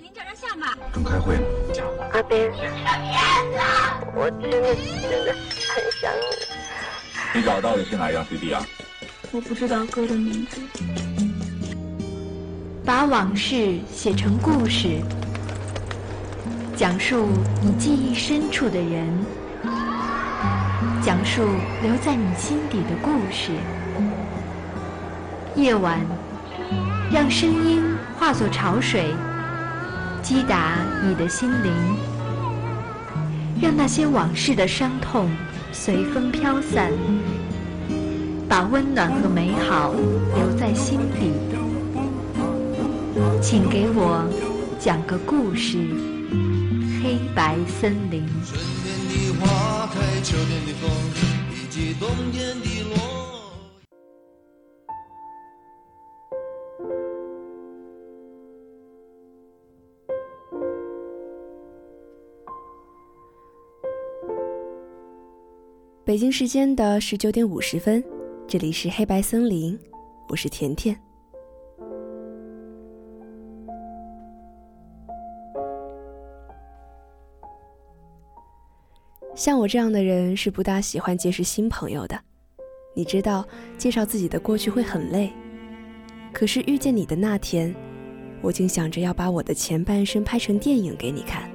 您叫人下吧。正开会呢。阿斌，我真的真的很想你。你找到的是哪张 CD 啊？我不知道歌的名字。把往事写成故事，讲述你记忆深处的人，讲述留在你心底的故事。夜晚，让声音化作潮水，击打你的心灵，让那些往事的伤痛随风飘散，把温暖和美好留在心底。请给我讲个故事，《黑白森林》。春天的花开，秋天的风，以及冬天的落。北京时间的十九点五十分，这里是黑白森林，我是甜甜。像我这样的人是不大喜欢结识新朋友的，你知道，介绍自己的过去会很累。可是遇见你的那天，我竟想着要把我的前半生拍成电影给你看，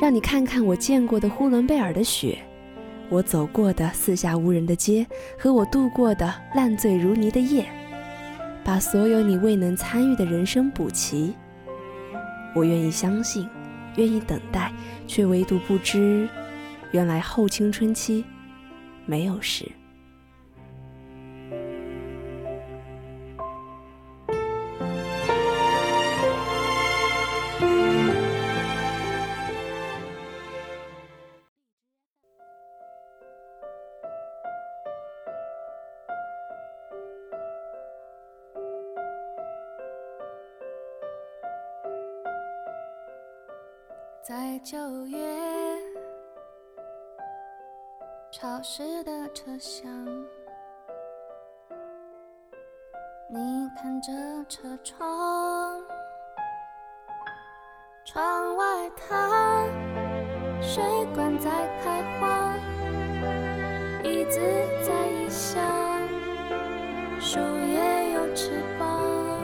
让你看看我见过的呼伦贝尔的雪，我走过的四下无人的街，和我度过的烂醉如泥的夜，把所有你未能参与的人生补齐。我愿意相信，愿意等待，却唯独不知。原来后青春期没有事。车厢，你看着车窗，窗外它水管在开花，椅子在异乡，树叶有翅膀，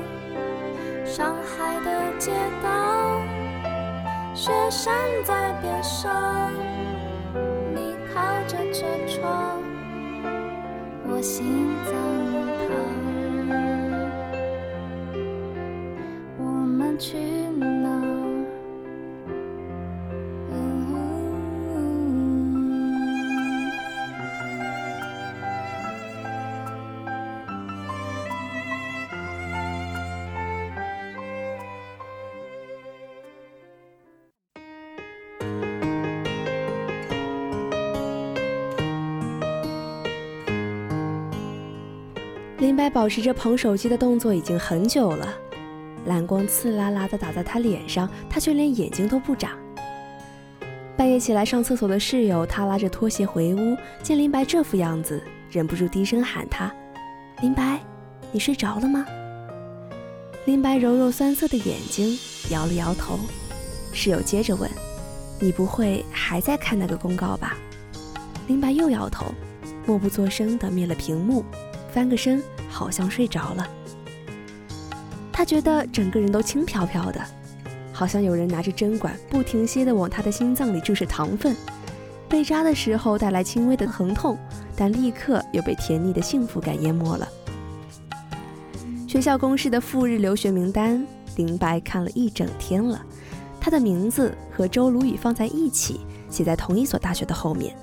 上海的街道，雪山在边上。你靠着车窗，我心脏旁。我们去。保持着捧手机的动作已经很久了，蓝光刺啦啦的打在他脸上，他却连眼睛都不眨。半夜起来上厕所的室友，他拉着拖鞋回屋，见林白这副样子，忍不住低声喊他：“林白，你睡着了吗？”林白揉揉酸涩的眼睛，摇了摇头。室友接着问：“你不会还在看那个公告吧？”林白又摇头，默不作声地灭了屏幕，翻个身。好像睡着了，他觉得整个人都轻飘飘的，好像有人拿着针管不停歇地往他的心脏里注射糖分。被扎的时候带来轻微的疼痛，但立刻又被甜腻的幸福感淹没了。学校公示的赴日留学名单，林白看了一整天了，他的名字和周鲁宇放在一起，写在同一所大学的后面。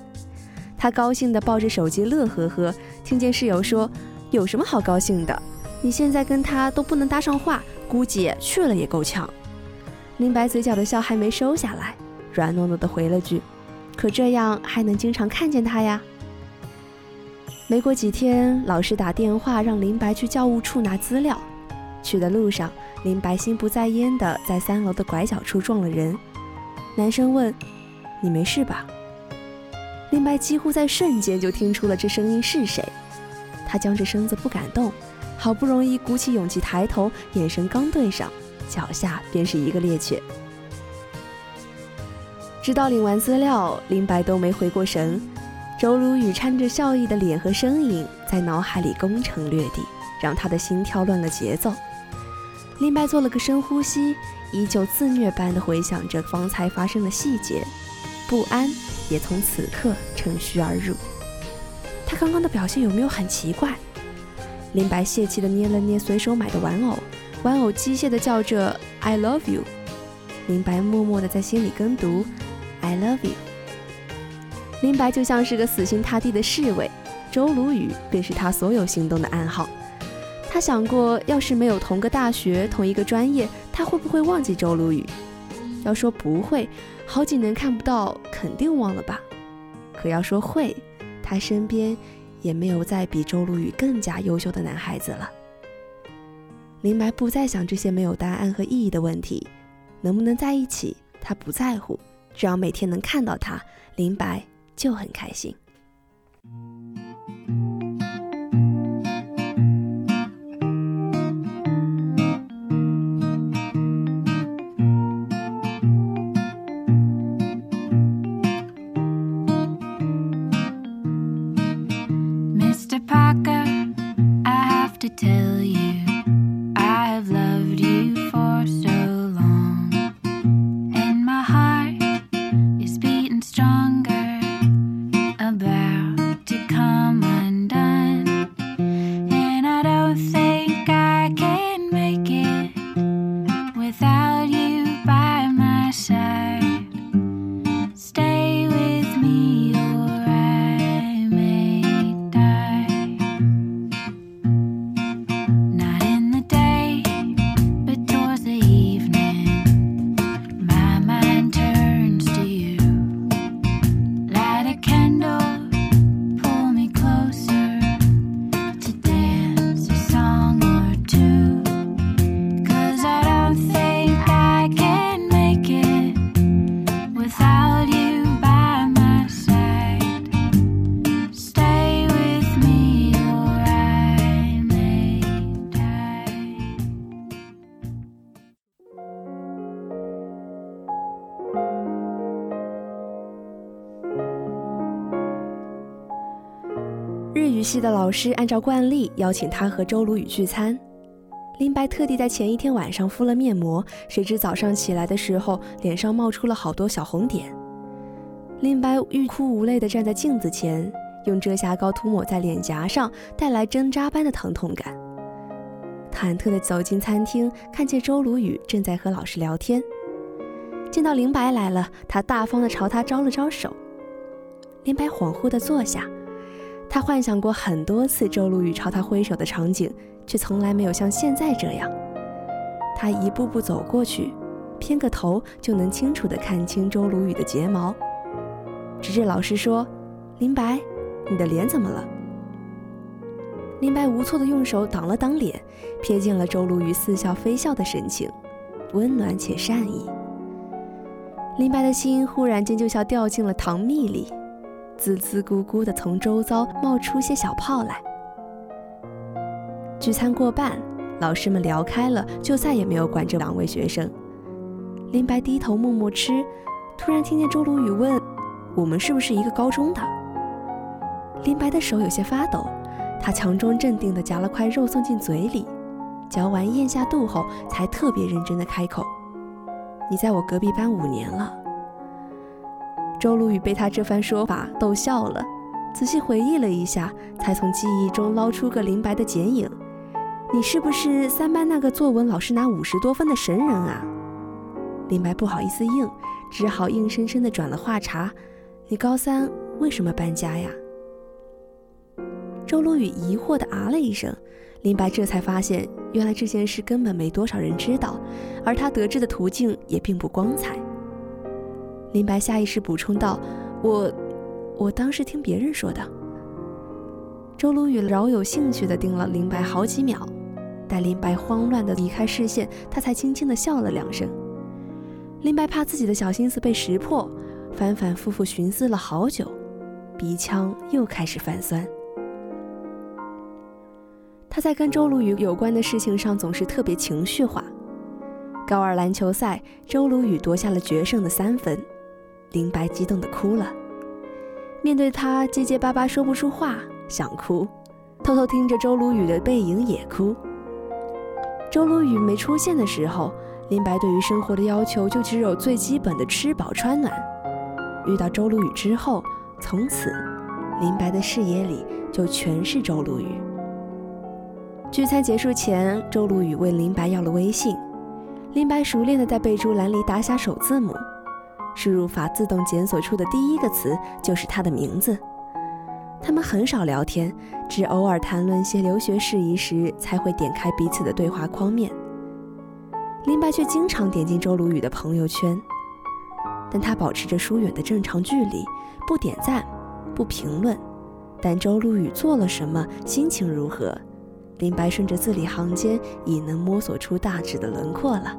他高兴地抱着手机乐呵呵，听见室友说。有什么好高兴的？你现在跟他都不能搭上话，估计去了也够呛。林白嘴角的笑还没收下来，软糯糯的回了句：“可这样还能经常看见他呀？”没过几天，老师打电话让林白去教务处拿资料。去的路上，林白心不在焉的在三楼的拐角处撞了人。男生问：“你没事吧？”林白几乎在瞬间就听出了这声音是谁。他僵着身子不敢动，好不容易鼓起勇气抬头，眼神刚对上，脚下便是一个猎犬。直到领完资料，林白都没回过神。周如雨掺着笑意的脸和声音在脑海里攻城略地，让他的心跳乱了节奏。林白做了个深呼吸，依旧自虐般的回想着方才发生的细节，不安也从此刻乘虚而入。他刚刚的表现有没有很奇怪？林白泄气的捏了捏随手买的玩偶，玩偶机械的叫着 “I love you”。林白默默的在心里跟读。I love you。林白就像是个死心塌地的侍卫，周鲁宇便是他所有行动的暗号。他想过，要是没有同个大学、同一个专业，他会不会忘记周鲁宇？要说不会，好几年看不到，肯定忘了吧。可要说会，他身边也没有再比周露雨更加优秀的男孩子了。林白不再想这些没有答案和意义的问题，能不能在一起，他不在乎。只要每天能看到他，林白就很开心。日语系的老师按照惯例邀请他和周鲁宇聚餐，林白特地在前一天晚上敷了面膜，谁知早上起来的时候脸上冒出了好多小红点。林白欲哭无泪地站在镜子前，用遮瑕膏涂抹在脸颊上，带来针扎般的疼痛感。忐忑地走进餐厅，看见周鲁宇正在和老师聊天，见到林白来了，他大方地朝他招了招手。林白恍惚地坐下。他幻想过很多次周鲁宇朝他挥手的场景，却从来没有像现在这样。他一步步走过去，偏个头就能清楚地看清周鲁宇的睫毛，直至老师说：“林白，你的脸怎么了？”林白无措地用手挡了挡脸，瞥见了周鲁宇似笑非笑的神情，温暖且善意。林白的心忽然间就像掉进了糖蜜里。滋滋咕咕地从周遭冒出些小泡来。聚餐过半，老师们聊开了，就再也没有管这两位学生。林白低头默默吃，突然听见周鲁宇问：“我们是不是一个高中的？”林白的手有些发抖，他强装镇定地夹了块肉送进嘴里，嚼完咽下肚后，才特别认真地开口：“你在我隔壁班五年了。”周鲁宇被他这番说法逗笑了，仔细回忆了一下，才从记忆中捞出个林白的剪影。你是不是三班那个作文老师拿五十多分的神人啊？林白不好意思应，只好硬生生的转了话茬。你高三为什么搬家呀？周鲁宇疑惑的啊了一声，林白这才发现，原来这件事根本没多少人知道，而他得知的途径也并不光彩。林白下意识补充道：“我，我当时听别人说的。”周鲁宇饶有兴趣地盯了林白好几秒，待林白慌乱地离开视线，他才轻轻地笑了两声。林白怕自己的小心思被识破，反反复复寻思了好久，鼻腔又开始泛酸。他在跟周鲁宇有关的事情上总是特别情绪化。高二篮球赛，周鲁宇夺下了决胜的三分，林白激动的哭了。面对他结结巴巴说不出话，想哭，偷偷听着周鲁宇的背影也哭。周鲁宇没出现的时候，林白对于生活的要求就只有最基本的吃饱穿暖。遇到周鲁宇之后，从此，林白的视野里就全是周鲁宇。聚餐结束前，周鲁宇问林白要了微信。林白熟练地在备注栏里打下首字母，输入法自动检索出的第一个词就是他的名字。他们很少聊天，只偶尔谈论些留学事宜时才会点开彼此的对话框面。林白却经常点进周鲁宇的朋友圈，但他保持着疏远的正常距离，不点赞，不评论。但周鲁宇做了什么，心情如何？林白顺着字里行间已能摸索出大致的轮廓了。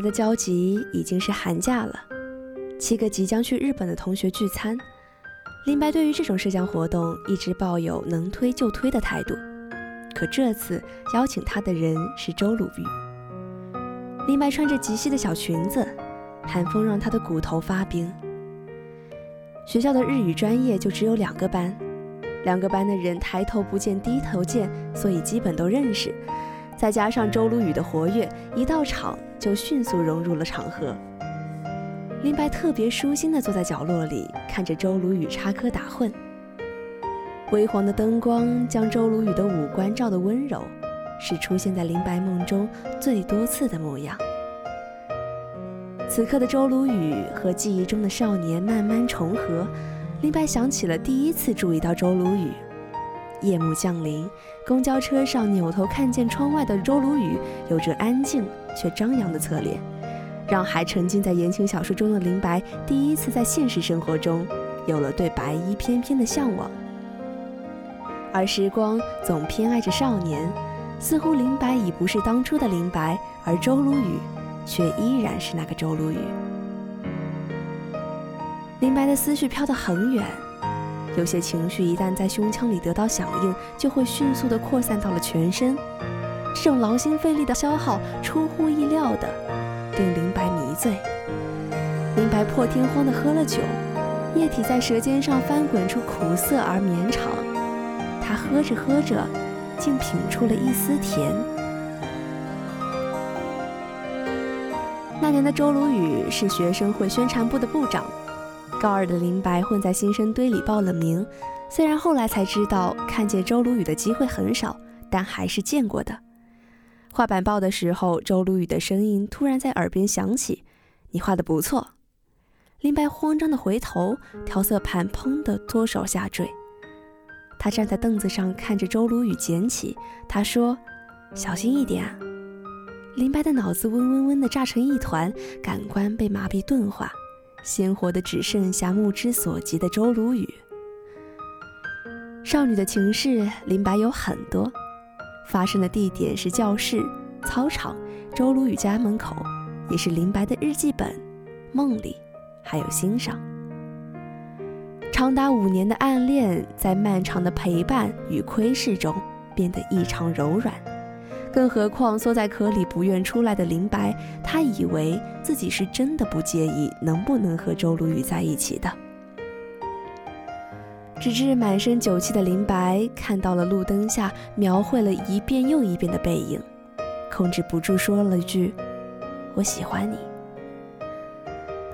来的交集已经是寒假了，七个即将去日本的同学聚餐。林白对于这种社交活动一直抱有能推就推的态度，可这次邀请他的人是周鲁豫。林白穿着极细的小裙子，寒风让他的骨头发冰。学校的日语专业就只有两个班，两个班的人抬头不见低头见，所以基本都认识。再加上周鲁宇的活跃，一到场就迅速融入了场合。林白特别舒心地坐在角落里，看着周鲁宇插科打诨。微黄的灯光将周鲁雨的五官照得温柔，是出现在林白梦中最多次的模样。此刻的周鲁雨和记忆中的少年慢慢重合，林白想起了第一次注意到周鲁雨。夜幕降临，公交车上扭头看见窗外的周如雨，有着安静却张扬的侧脸，让还沉浸在言情小说中的林白第一次在现实生活中有了对白衣翩翩的向往。而时光总偏爱着少年，似乎林白已不是当初的林白，而周如雨却依然是那个周如雨。林白的思绪飘得很远。有些情绪一旦在胸腔里得到响应，就会迅速地扩散到了全身。这种劳心费力的消耗，出乎意料的令林白迷醉。林白破天荒地喝了酒，液体在舌尖上翻滚出苦涩而绵长。他喝着喝着，竟品出了一丝甜。那年的周鲁雨是学生会宣传部的部长。高二的林白混在新生堆里报了名，虽然后来才知道看见周如雨的机会很少，但还是见过的。画板报的时候，周如雨的声音突然在耳边响起：“你画的不错。”林白慌张的回头，调色盘砰的脱手下坠。他站在凳子上看着周如雨捡起，他说：“小心一点。”林白的脑子嗡嗡嗡的炸成一团，感官被麻痹钝化。鲜活的只剩下目之所及的周如雨。少女的情事，林白有很多，发生的地点是教室、操场、周如雨家门口，也是林白的日记本、梦里，还有心上。长达五年的暗恋，在漫长的陪伴与窥视中，变得异常柔软。更何况缩在壳里不愿出来的林白，他以为自己是真的不介意能不能和周如雨在一起的。直至满身酒气的林白看到了路灯下描绘了一遍又一遍的背影，控制不住说了句：“我喜欢你。”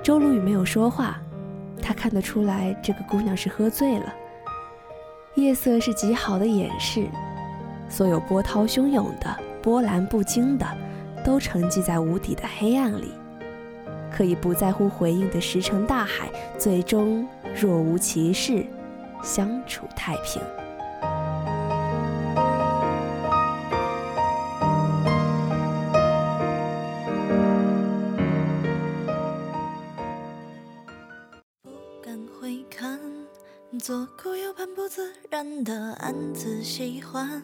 周如雨没有说话，他看得出来这个姑娘是喝醉了。夜色是极好的掩饰，所有波涛汹涌的。波澜不惊的，都沉寂在无底的黑暗里。可以不在乎回应的石沉大海，最终若无其事，相处太平。不敢回看，左顾右盼，不自然的暗自喜欢。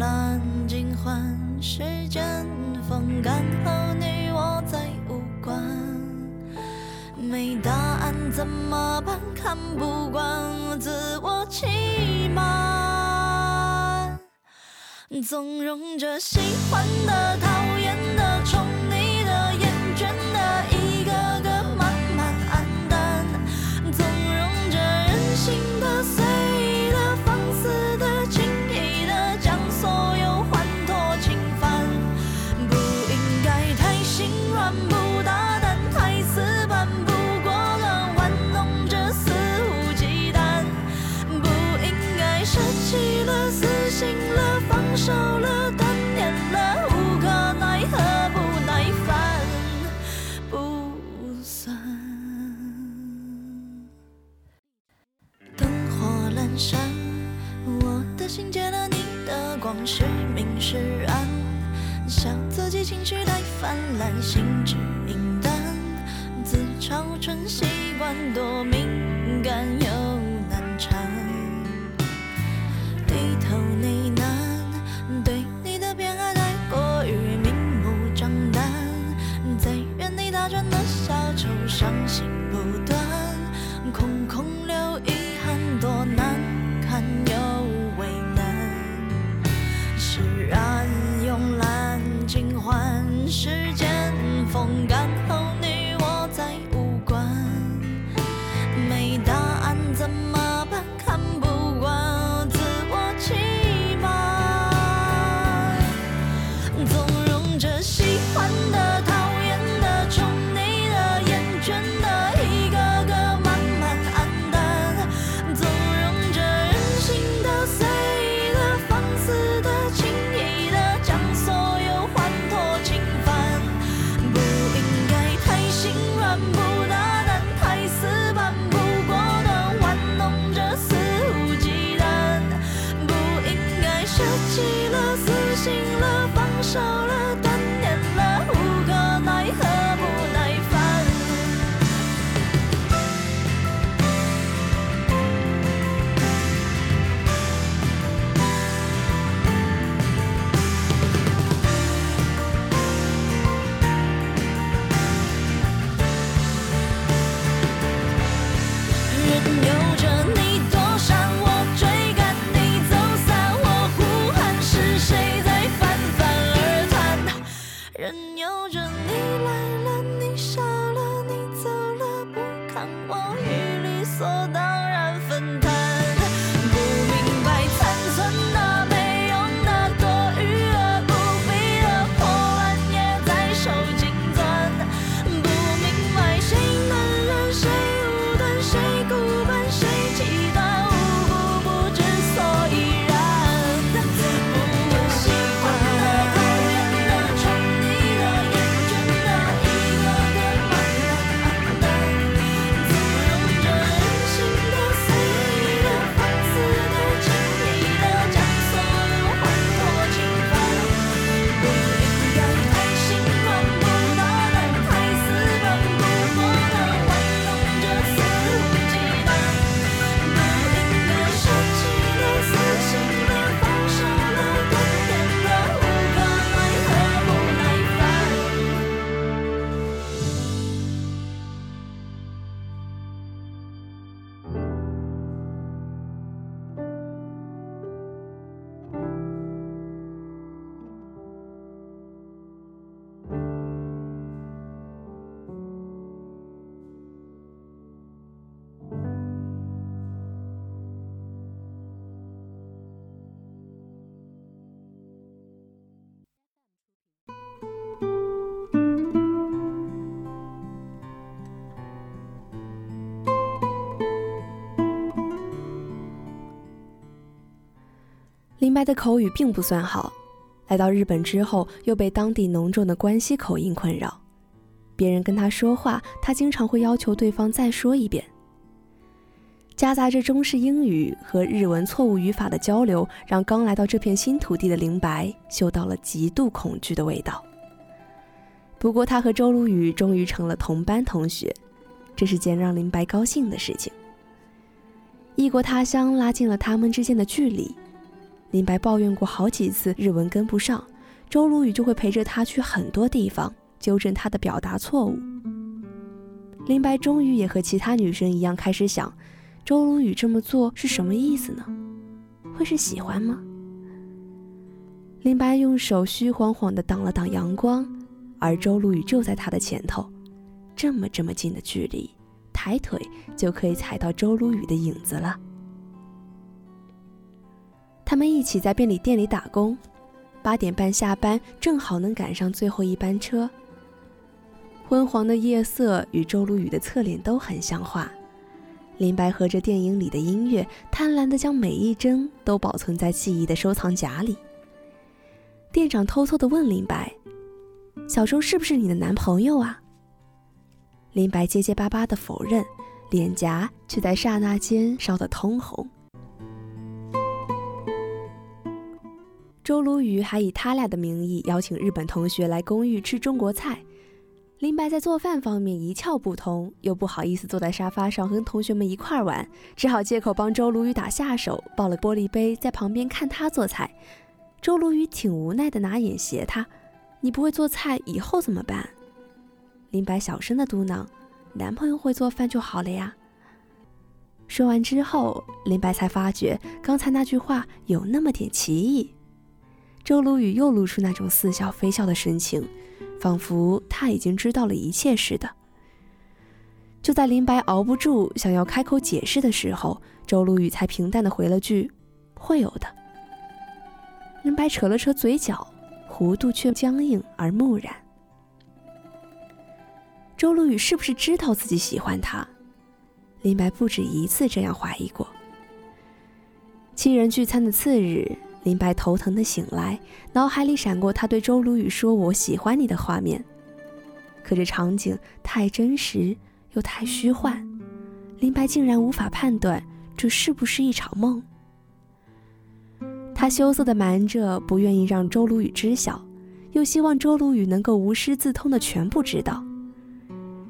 蓝，尽欢，时间风干后，你我再无关。没答案怎么办？看不惯自我欺瞒，纵容着喜欢的、讨厌林白的口语并不算好，来到日本之后又被当地浓重的关西口音困扰。别人跟他说话，他经常会要求对方再说一遍。夹杂着中式英语和日文错误语法的交流，让刚来到这片新土地的林白嗅到了极度恐惧的味道。不过，他和周如雨终于成了同班同学，这是件让林白高兴的事情。异国他乡拉近了他们之间的距离。林白抱怨过好几次日文跟不上，周如雨就会陪着他去很多地方。纠正他的表达错误。林白终于也和其他女生一样开始想：周如雨这么做是什么意思呢？会是喜欢吗？林白用手虚晃晃地挡了挡阳光，而周如雨就在他的前头，这么这么近的距离，抬腿就可以踩到周如雨的影子了。他们一起在便利店里打工，八点半下班，正好能赶上最后一班车。昏黄的夜色与周如雨的侧脸都很像画。林白合着电影里的音乐，贪婪地将每一帧都保存在记忆的收藏夹里。店长偷偷地问林白：“小周是不是你的男朋友啊？”林白结结巴巴地否认，脸颊却在刹那间烧得通红。周如雨还以他俩的名义邀请日本同学来公寓吃中国菜。林白在做饭方面一窍不通，又不好意思坐在沙发上跟同学们一块玩，只好借口帮周如雨打下手，抱了玻璃杯在旁边看他做菜。周如雨挺无奈的拿眼斜他：“你不会做菜，以后怎么办？”林白小声的嘟囔：“男朋友会做饭就好了呀。”说完之后，林白才发觉刚才那句话有那么点歧义。周如雨又露出那种似笑非笑的神情。仿佛他已经知道了一切似的。就在林白熬不住想要开口解释的时候，周如雨才平淡的回了句：“会有的。”林白扯了扯嘴角，弧度却僵硬而木然。周如雨是不是知道自己喜欢他？林白不止一次这样怀疑过。七人聚餐的次日。林白头疼的醒来，脑海里闪过他对周鲁雨说“我喜欢你”的画面，可这场景太真实又太虚幻，林白竟然无法判断这是不是一场梦。他羞涩的瞒着，不愿意让周鲁雨知晓，又希望周鲁雨能够无师自通的全部知道。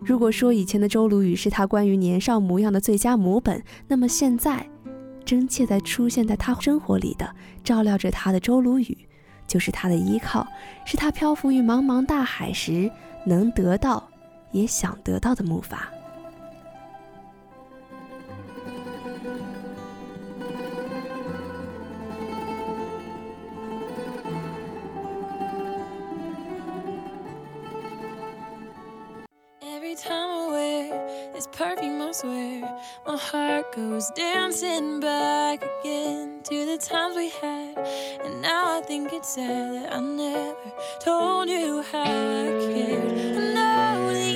如果说以前的周鲁雨是他关于年少模样的最佳模本，那么现在。真切地出现在他生活里的，照料着他的周鲁雨，就是他的依靠，是他漂浮于茫茫大海时能得到，也想得到的木筏。This perfume, I swear, my heart goes dancing back again to the times we had. And now I think it's sad that I never told you how I cared. I know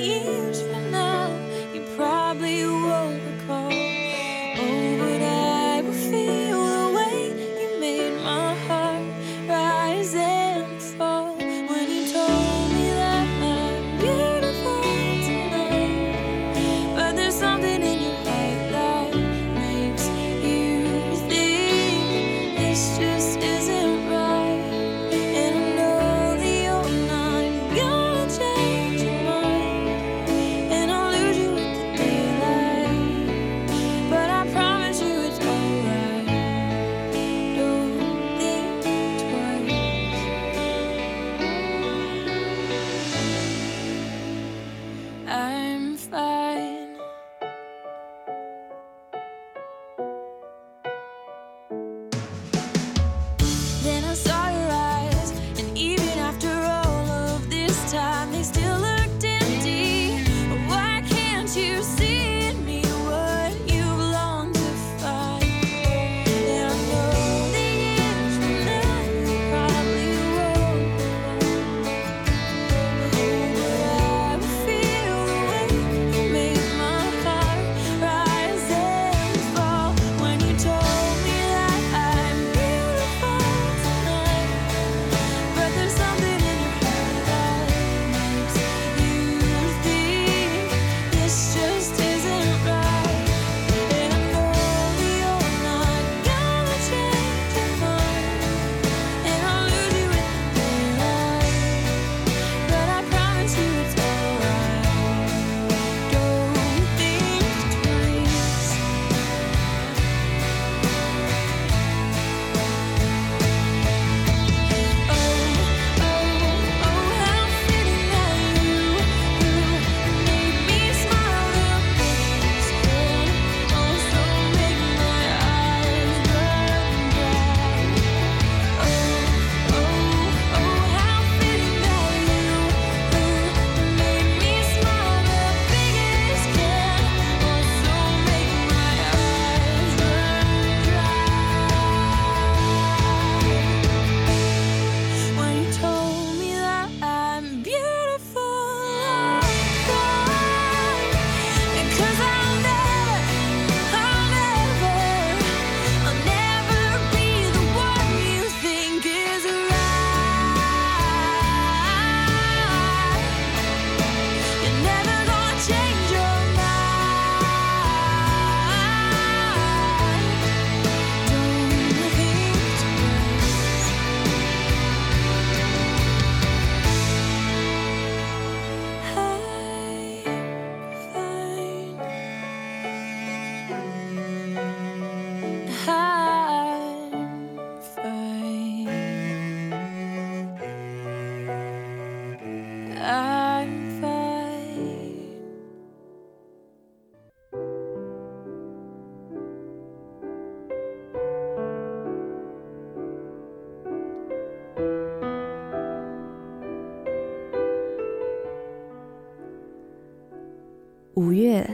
五月，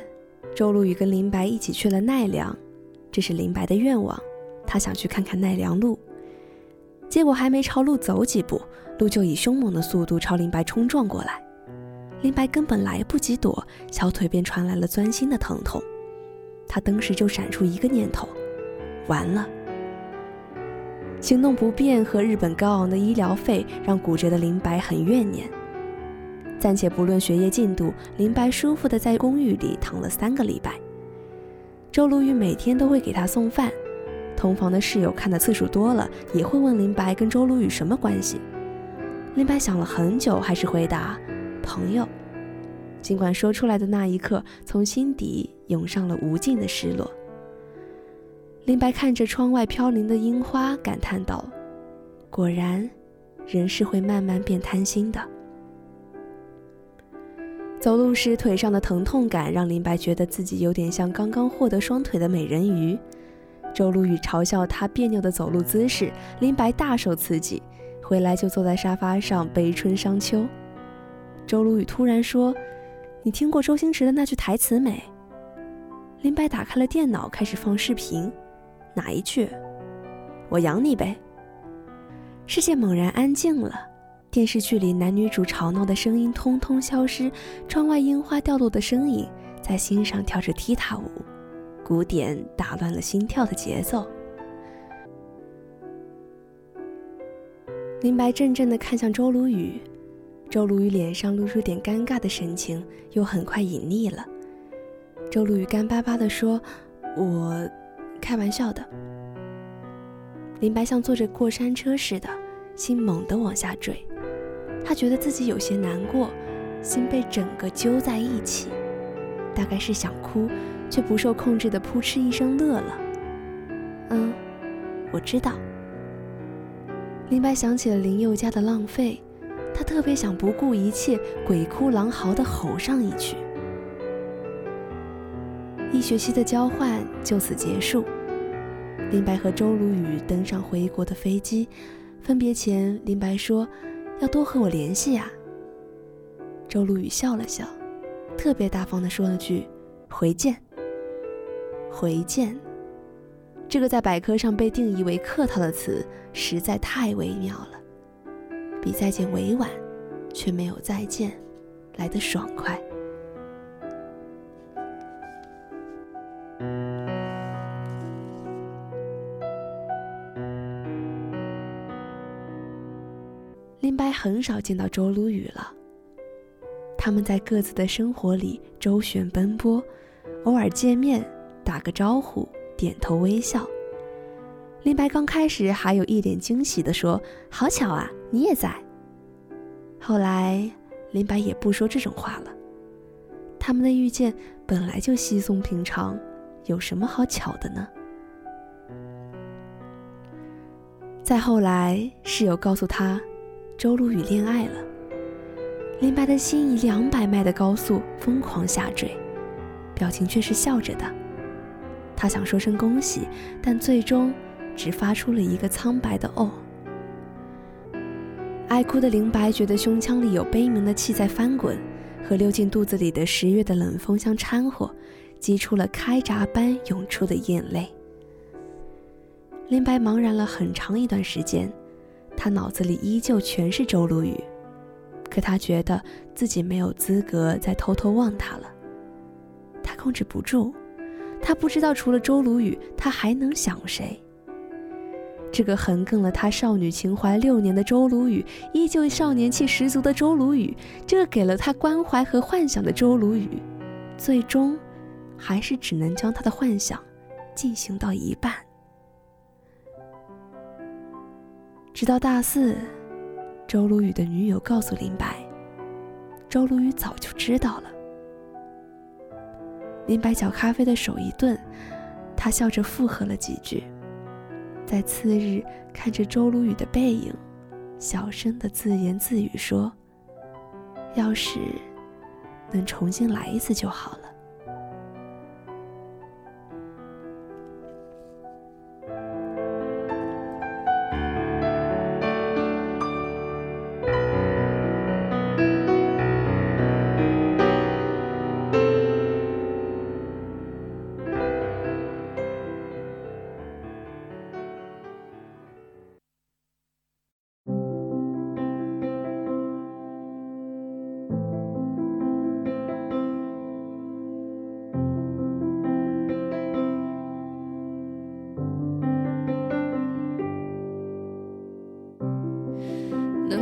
周露雨跟林白一起去了奈良，这是林白的愿望，他想去看看奈良鹿。结果还没朝鹿走几步，鹿就以凶猛的速度朝林白冲撞过来，林白根本来不及躲，小腿便传来了钻心的疼痛。他当时就闪出一个念头：完了。行动不便和日本高昂的医疗费让骨折的林白很怨念。暂且不论学业进度，林白舒服的在公寓里躺了三个礼拜。周鲁豫每天都会给他送饭。同房的室友看的次数多了，也会问林白跟周鲁豫什么关系。林白想了很久，还是回答：“朋友。”尽管说出来的那一刻，从心底涌上了无尽的失落。林白看着窗外飘零的樱花，感叹道：“果然，人是会慢慢变贪心的。”走路时腿上的疼痛感让林白觉得自己有点像刚刚获得双腿的美人鱼。周鲁豫嘲笑他别扭的走路姿势，林白大受刺激，回来就坐在沙发上悲春伤秋。周鲁豫突然说：“你听过周星驰的那句台词没？”林白打开了电脑，开始放视频。哪一句？我养你呗。世界猛然安静了，电视剧里男女主吵闹的声音通通消失，窗外樱花掉落的身影在心上跳着踢踏舞。鼓点打乱了心跳的节奏。林白怔怔地看向周鲁雨，周鲁雨脸上露出点尴尬的神情，又很快隐匿了。周鲁雨干巴巴地说：“我开玩笑的。”林白像坐着过山车似的，心猛地往下坠。他觉得自己有些难过，心被整个揪在一起，大概是想哭。却不受控制的扑哧一声乐了。嗯，我知道。林白想起了林宥嘉的浪费，他特别想不顾一切、鬼哭狼嚎的吼上一曲。一学期的交换就此结束。林白和周鲁雨登上回国的飞机，分别前，林白说：“要多和我联系呀。”周露雨笑了笑，特别大方的说了句：“回见。”回见，这个在百科上被定义为客套的词，实在太微妙了，比再见委婉，却没有再见来得爽快。林白很少见到周鲁豫了，他们在各自的生活里周旋奔波，偶尔见面。打个招呼，点头微笑。林白刚开始还有一脸惊喜地说：“好巧啊，你也在。”后来，林白也不说这种话了。他们的遇见本来就稀松平常，有什么好巧的呢？再后来，室友告诉他，周鲁豫恋爱了。林白的心以两百迈的高速疯狂下坠，表情却是笑着的。他想说声恭喜，但最终只发出了一个苍白的“哦”。爱哭的林白觉得胸腔里有悲鸣的气在翻滚，和溜进肚子里的十月的冷风相掺和，激出了开闸般涌出的眼泪。林白茫然了很长一段时间，他脑子里依旧全是周鲁豫，可他觉得自己没有资格再偷偷望他了，他控制不住。他不知道除了周鲁豫，他还能想谁？这个横亘了他少女情怀六年的周鲁豫，依旧少年气十足的周鲁豫，这个给了他关怀和幻想的周鲁豫，最终还是只能将他的幻想进行到一半。直到大四，周鲁豫的女友告诉林白，周鲁豫早就知道了。林白搅咖啡的手一顿，他笑着附和了几句，在次日看着周鲁豫的背影，小声的自言自语说：“要是能重新来一次就好了。”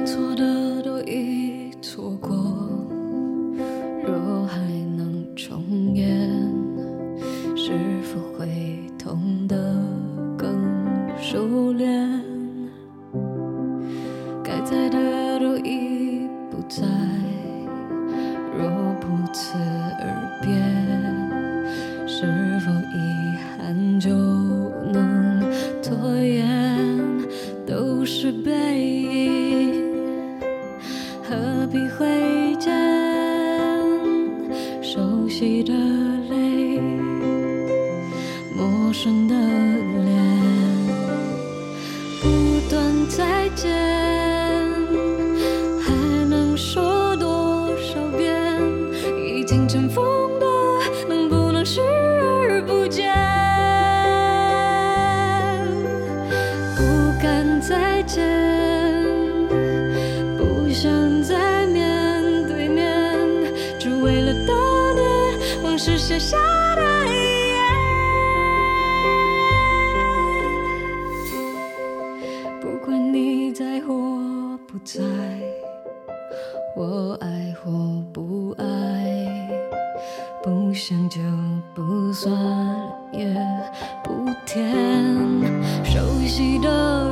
错的我爱或不爱，不想就不算，也不甜。熟悉的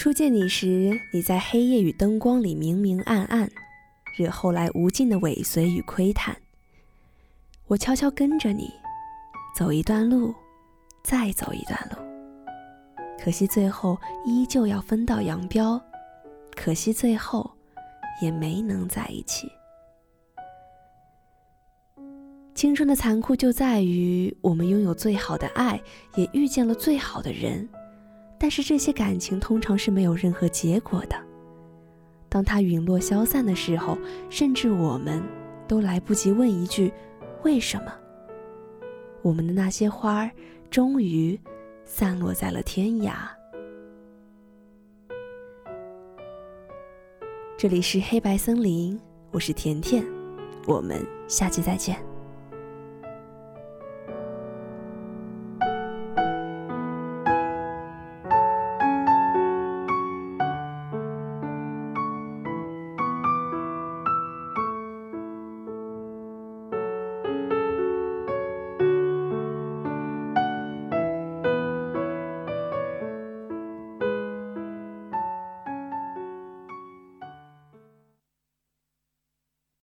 初见你时，你在黑夜与灯光里明明暗暗，惹后来无尽的尾随与窥探。我悄悄跟着你，走一段路，再走一段路。可惜最后依旧要分道扬镳，可惜最后也没能在一起。青春的残酷就在于，我们拥有最好的爱，也遇见了最好的人。但是这些感情通常是没有任何结果的。当它陨落消散的时候，甚至我们都来不及问一句“为什么”，我们的那些花儿终于散落在了天涯。这里是黑白森林，我是甜甜，我们下期再见。